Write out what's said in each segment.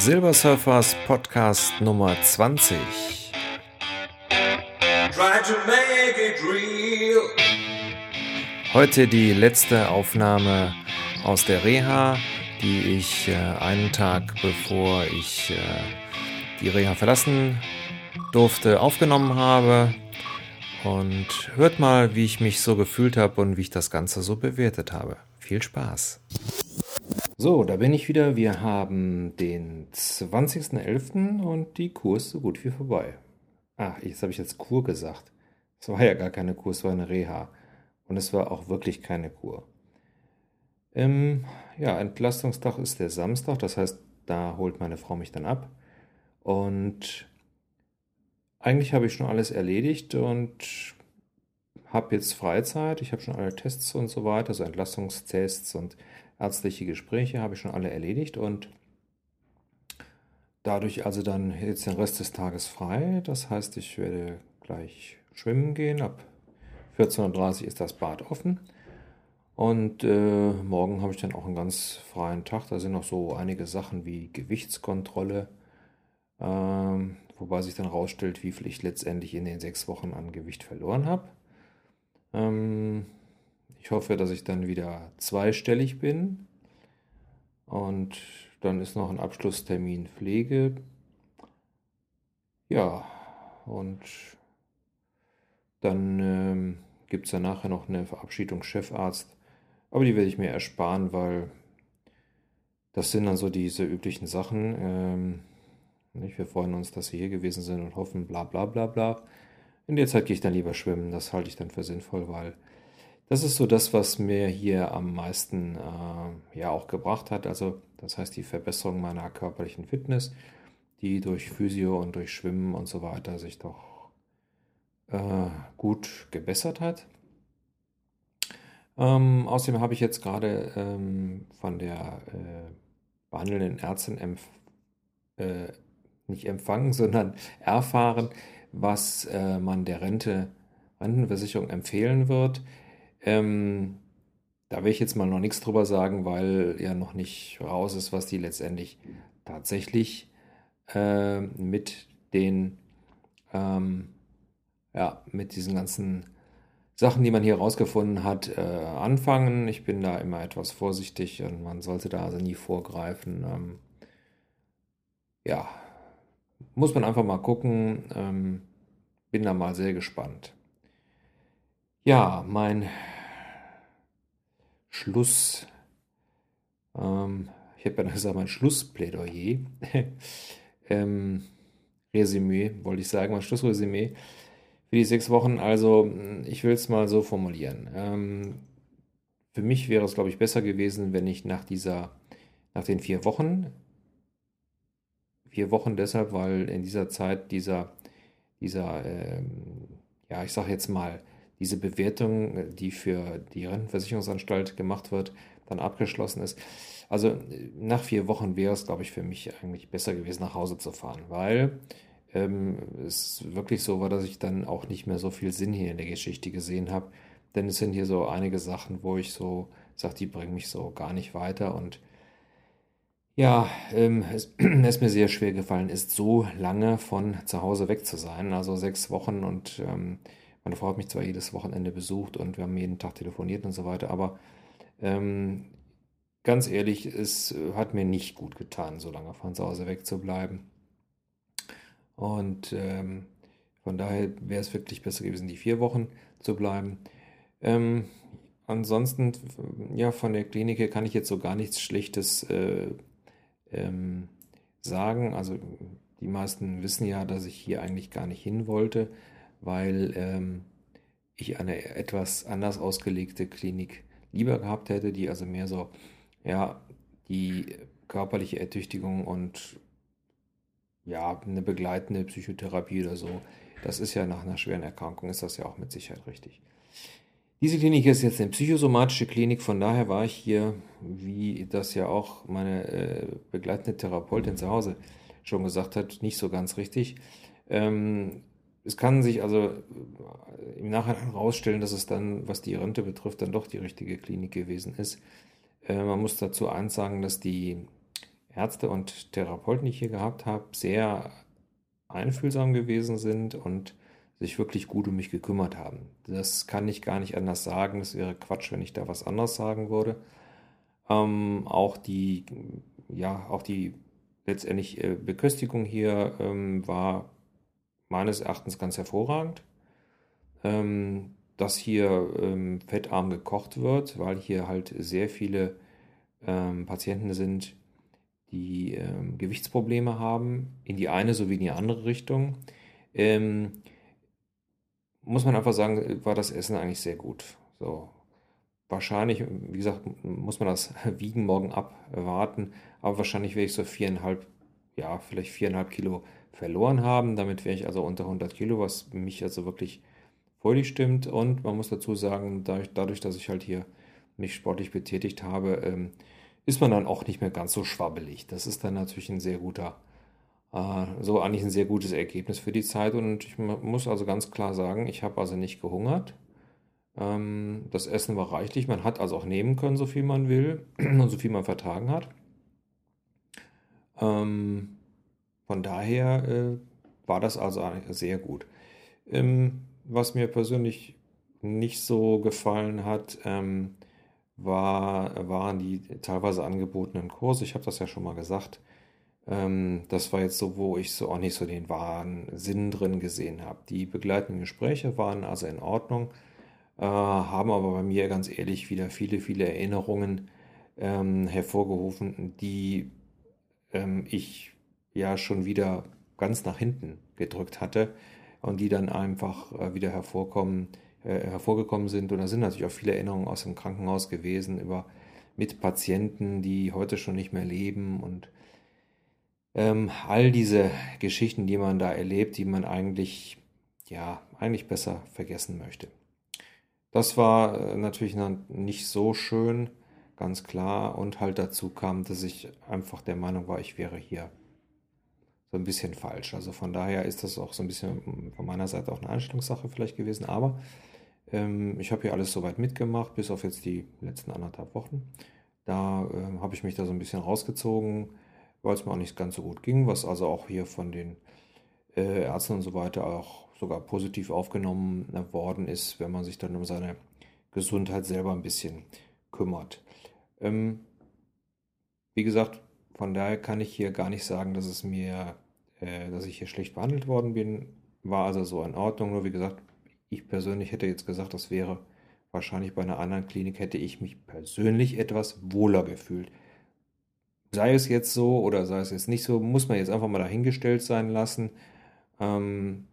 Silbersurfers Podcast Nummer 20. Heute die letzte Aufnahme aus der Reha, die ich äh, einen Tag bevor ich äh, die Reha verlassen durfte, aufgenommen habe. Und hört mal, wie ich mich so gefühlt habe und wie ich das Ganze so bewertet habe. Viel Spaß! So, da bin ich wieder. Wir haben den 20.11. und die Kur ist so gut wie vorbei. Ach, jetzt habe ich jetzt Kur gesagt. Es war ja gar keine Kur, es war eine Reha. Und es war auch wirklich keine Kur. Ähm, ja, Entlastungstag ist der Samstag, das heißt, da holt meine Frau mich dann ab. Und eigentlich habe ich schon alles erledigt und habe jetzt Freizeit. Ich habe schon alle Tests und so weiter, also Entlastungstests und ärztliche Gespräche habe ich schon alle erledigt und dadurch also dann jetzt den Rest des Tages frei. Das heißt, ich werde gleich schwimmen gehen. Ab 14.30 Uhr ist das Bad offen. Und äh, morgen habe ich dann auch einen ganz freien Tag. Da sind noch so einige Sachen wie Gewichtskontrolle, ähm, wobei sich dann rausstellt, wie viel ich letztendlich in den sechs Wochen an Gewicht verloren habe. Ähm, ich hoffe, dass ich dann wieder zweistellig bin. Und dann ist noch ein Abschlusstermin Pflege. Ja, und dann ähm, gibt es ja nachher noch eine Verabschiedung Chefarzt. Aber die werde ich mir ersparen, weil das sind dann so diese üblichen Sachen. Ähm, nicht? Wir freuen uns, dass Sie hier gewesen sind und hoffen, bla bla bla bla. In der Zeit gehe ich dann lieber schwimmen. Das halte ich dann für sinnvoll, weil das ist so das, was mir hier am meisten äh, ja auch gebracht hat. Also das heißt die Verbesserung meiner körperlichen Fitness, die durch Physio und durch Schwimmen und so weiter sich doch äh, gut gebessert hat. Ähm, außerdem habe ich jetzt gerade ähm, von der äh, behandelnden Ärztin empf äh, nicht empfangen, sondern erfahren, was äh, man der Rente, Rentenversicherung empfehlen wird. Ähm, da will ich jetzt mal noch nichts drüber sagen, weil ja noch nicht raus ist, was die letztendlich tatsächlich äh, mit den, ähm, ja, mit diesen ganzen Sachen, die man hier rausgefunden hat, äh, anfangen. Ich bin da immer etwas vorsichtig und man sollte da also nie vorgreifen. Ähm, ja, muss man einfach mal gucken. Ähm, bin da mal sehr gespannt. Ja, mein Schluss, ähm, ich habe ja gesagt, mein Schlussplädoyer, ähm, Resümee, wollte ich sagen, mein Schlussresümee für die sechs Wochen. Also, ich will es mal so formulieren. Ähm, für mich wäre es, glaube ich, besser gewesen, wenn ich nach dieser, nach den vier Wochen, vier Wochen deshalb, weil in dieser Zeit dieser, dieser, ähm, ja, ich sage jetzt mal, diese Bewertung, die für die Rentenversicherungsanstalt gemacht wird, dann abgeschlossen ist. Also nach vier Wochen wäre es, glaube ich, für mich eigentlich besser gewesen, nach Hause zu fahren, weil ähm, es wirklich so war, dass ich dann auch nicht mehr so viel Sinn hier in der Geschichte gesehen habe. Denn es sind hier so einige Sachen, wo ich so sage, die bringen mich so gar nicht weiter. Und ja, ähm, es ist mir sehr schwer gefallen ist, so lange von zu Hause weg zu sein. Also sechs Wochen und ähm, meine Frau hat mich zwar jedes Wochenende besucht und wir haben jeden Tag telefoniert und so weiter, aber ähm, ganz ehrlich, es hat mir nicht gut getan, so lange von zu Hause wegzubleiben. Und ähm, von daher wäre es wirklich besser gewesen, die vier Wochen zu bleiben. Ähm, ansonsten, ja, von der Klinik her kann ich jetzt so gar nichts Schlechtes äh, ähm, sagen. Also die meisten wissen ja, dass ich hier eigentlich gar nicht hin wollte weil ähm, ich eine etwas anders ausgelegte Klinik lieber gehabt hätte, die also mehr so, ja, die körperliche Ertüchtigung und ja, eine begleitende Psychotherapie oder so, das ist ja nach einer schweren Erkrankung, ist das ja auch mit Sicherheit richtig. Diese Klinik ist jetzt eine psychosomatische Klinik, von daher war ich hier, wie das ja auch meine äh, begleitende Therapeutin zu Hause schon gesagt hat, nicht so ganz richtig. Ähm, es kann sich also äh, im Nachhinein herausstellen, dass es dann, was die Rente betrifft, dann doch die richtige Klinik gewesen ist. Äh, man muss dazu eins sagen, dass die Ärzte und Therapeuten, die ich hier gehabt habe, sehr einfühlsam gewesen sind und sich wirklich gut um mich gekümmert haben. Das kann ich gar nicht anders sagen. Das wäre Quatsch, wenn ich da was anderes sagen würde. Ähm, auch die, ja, auch die letztendlich äh, Beköstigung hier ähm, war meines Erachtens ganz hervorragend. Ähm, dass hier ähm, fettarm gekocht wird, weil hier halt sehr viele ähm, Patienten sind, die ähm, Gewichtsprobleme haben, in die eine sowie in die andere Richtung. Ähm, muss man einfach sagen, war das Essen eigentlich sehr gut. So, wahrscheinlich, wie gesagt, muss man das Wiegen morgen abwarten, aber wahrscheinlich werde ich so viereinhalb, ja, vielleicht viereinhalb Kilo verloren haben. Damit wäre ich also unter 100 Kilo, was mich also wirklich fröhlich stimmt. Und man muss dazu sagen, dadurch, dadurch dass ich halt hier mich sportlich betätigt habe, ähm, ist man dann auch nicht mehr ganz so schwabbelig. Das ist dann natürlich ein sehr guter, äh, so eigentlich ein sehr gutes Ergebnis für die Zeit. Und ich muss also ganz klar sagen, ich habe also nicht gehungert. Ähm, das Essen war reichlich. Man hat also auch nehmen können, so viel man will und so viel man vertragen hat. Ähm, von daher äh, war das also sehr gut. Ähm, was mir persönlich nicht so gefallen hat, ähm, war, waren die teilweise angebotenen Kurse. Ich habe das ja schon mal gesagt. Ähm, das war jetzt so, wo ich so auch nicht so den wahren Sinn drin gesehen habe. Die begleitenden Gespräche waren also in Ordnung, äh, haben aber bei mir ganz ehrlich wieder viele, viele Erinnerungen ähm, hervorgerufen, die ähm, ich ja schon wieder ganz nach hinten gedrückt hatte und die dann einfach äh, wieder hervorkommen, äh, hervorgekommen sind. Und da sind natürlich auch viele Erinnerungen aus dem Krankenhaus gewesen über Mitpatienten, die heute schon nicht mehr leben und ähm, all diese Geschichten, die man da erlebt, die man eigentlich, ja, eigentlich besser vergessen möchte. Das war äh, natürlich nicht so schön, ganz klar. Und halt dazu kam, dass ich einfach der Meinung war, ich wäre hier so ein bisschen falsch. Also von daher ist das auch so ein bisschen von meiner Seite auch eine Einstellungssache vielleicht gewesen. Aber ähm, ich habe hier alles soweit mitgemacht, bis auf jetzt die letzten anderthalb Wochen. Da äh, habe ich mich da so ein bisschen rausgezogen, weil es mir auch nicht ganz so gut ging, was also auch hier von den äh, Ärzten und so weiter auch sogar positiv aufgenommen worden ist, wenn man sich dann um seine Gesundheit selber ein bisschen kümmert. Ähm, wie gesagt, von daher kann ich hier gar nicht sagen, dass es mir, äh, dass ich hier schlecht behandelt worden bin. War also so in Ordnung. Nur wie gesagt, ich persönlich hätte jetzt gesagt, das wäre wahrscheinlich bei einer anderen Klinik, hätte ich mich persönlich etwas wohler gefühlt. Sei es jetzt so oder sei es jetzt nicht so, muss man jetzt einfach mal dahingestellt sein lassen. Ähm,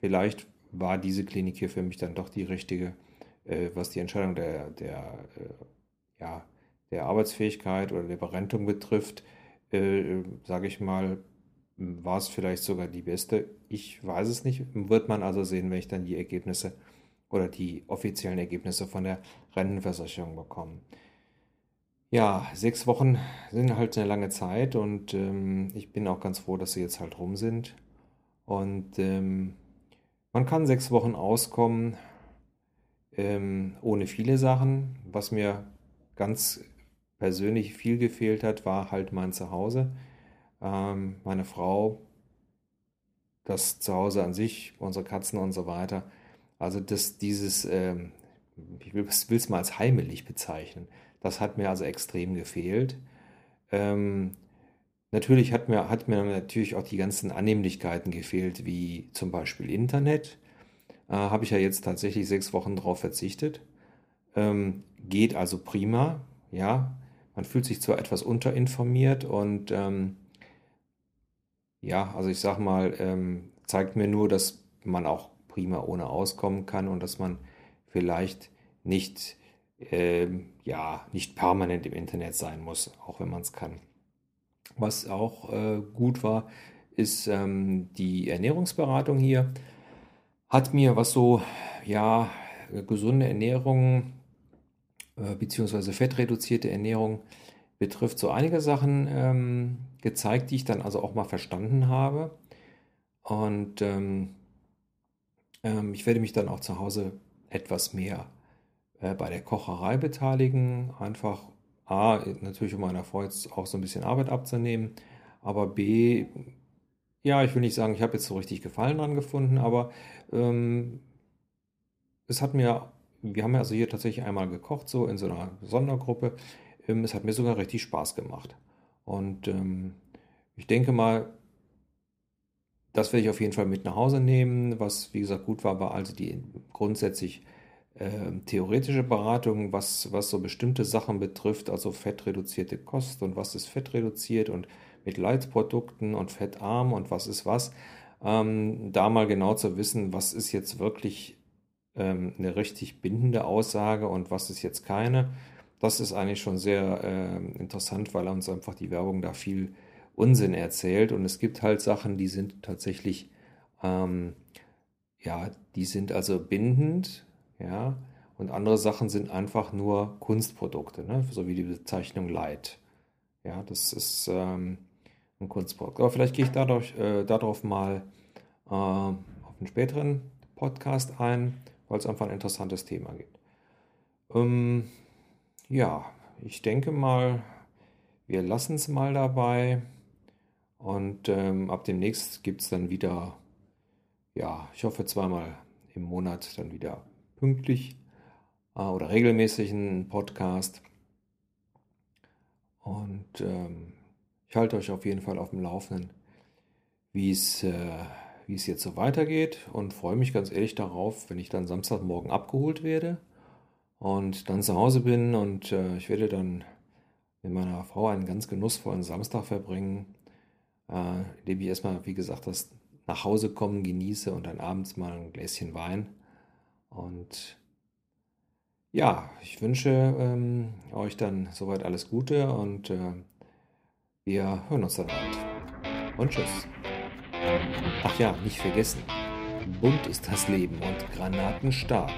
vielleicht war diese Klinik hier für mich dann doch die richtige, äh, was die Entscheidung der, der äh, ja, der Arbeitsfähigkeit oder der Berentung betrifft, äh, sage ich mal, war es vielleicht sogar die beste. Ich weiß es nicht. Wird man also sehen, wenn ich dann die Ergebnisse oder die offiziellen Ergebnisse von der Rentenversicherung bekomme. Ja, sechs Wochen sind halt eine lange Zeit und ähm, ich bin auch ganz froh, dass sie jetzt halt rum sind. Und ähm, man kann sechs Wochen auskommen ähm, ohne viele Sachen. Was mir ganz persönlich viel gefehlt hat, war halt mein Zuhause. Ähm, meine Frau, das Zuhause an sich, unsere Katzen und so weiter. Also das, dieses, ähm, ich will es mal als heimelig bezeichnen. Das hat mir also extrem gefehlt. Ähm, natürlich hat mir, hat mir natürlich auch die ganzen Annehmlichkeiten gefehlt, wie zum Beispiel Internet. Äh, Habe ich ja jetzt tatsächlich sechs Wochen drauf verzichtet. Ähm, geht also prima, ja. Man fühlt sich zwar etwas unterinformiert und ähm, ja, also ich sag mal, ähm, zeigt mir nur, dass man auch prima ohne auskommen kann und dass man vielleicht nicht, ähm, ja, nicht permanent im Internet sein muss, auch wenn man es kann. Was auch äh, gut war, ist ähm, die Ernährungsberatung hier. Hat mir was so, ja, gesunde Ernährung äh, beziehungsweise fettreduzierte Ernährung betrifft, so einige Sachen ähm, gezeigt, die ich dann also auch mal verstanden habe. Und ähm, ähm, ich werde mich dann auch zu Hause etwas mehr äh, bei der Kocherei beteiligen, einfach A, natürlich um meiner Frau jetzt auch so ein bisschen Arbeit abzunehmen, aber B, ja, ich will nicht sagen, ich habe jetzt so richtig Gefallen dran gefunden, aber ähm, es hat mir, wir haben ja also hier tatsächlich einmal gekocht, so in so einer Sondergruppe. Ähm, es hat mir sogar richtig Spaß gemacht. Und ähm, ich denke mal, das werde ich auf jeden Fall mit nach Hause nehmen. Was, wie gesagt, gut war, war also die grundsätzlich äh, theoretische Beratung, was, was so bestimmte Sachen betrifft, also fettreduzierte Kost und was ist fettreduziert und mit Leitprodukten und fettarm und was ist was. Ähm, da mal genau zu wissen, was ist jetzt wirklich ähm, eine richtig bindende Aussage und was ist jetzt keine. Das ist eigentlich schon sehr äh, interessant, weil uns einfach die Werbung da viel Unsinn erzählt. Und es gibt halt Sachen, die sind tatsächlich, ähm, ja, die sind also bindend, ja, und andere Sachen sind einfach nur Kunstprodukte, ne? so wie die Bezeichnung Light. Ja, das ist ähm, ein Kunstprodukt. Aber vielleicht gehe ich dadurch, äh, darauf mal äh, auf einen späteren Podcast ein, weil es einfach ein interessantes Thema gibt. Ähm, ja, ich denke mal, wir lassen es mal dabei. Und ähm, ab demnächst gibt es dann wieder, ja, ich hoffe zweimal im Monat dann wieder pünktlich äh, oder regelmäßig einen Podcast. Und ähm, ich halte euch auf jeden Fall auf dem Laufenden, wie es äh, wie es jetzt so weitergeht und freue mich ganz ehrlich darauf, wenn ich dann Samstagmorgen abgeholt werde und dann zu Hause bin und äh, ich werde dann mit meiner Frau einen ganz genussvollen Samstag verbringen äh, indem ich erstmal, wie gesagt, das nach Hause kommen genieße und dann abends mal ein Gläschen Wein. Und ja, ich wünsche ähm, euch dann soweit alles Gute und äh, wir hören uns dann bald. Und tschüss. Ach ja, nicht vergessen. Bunt ist das Leben und Granaten stark.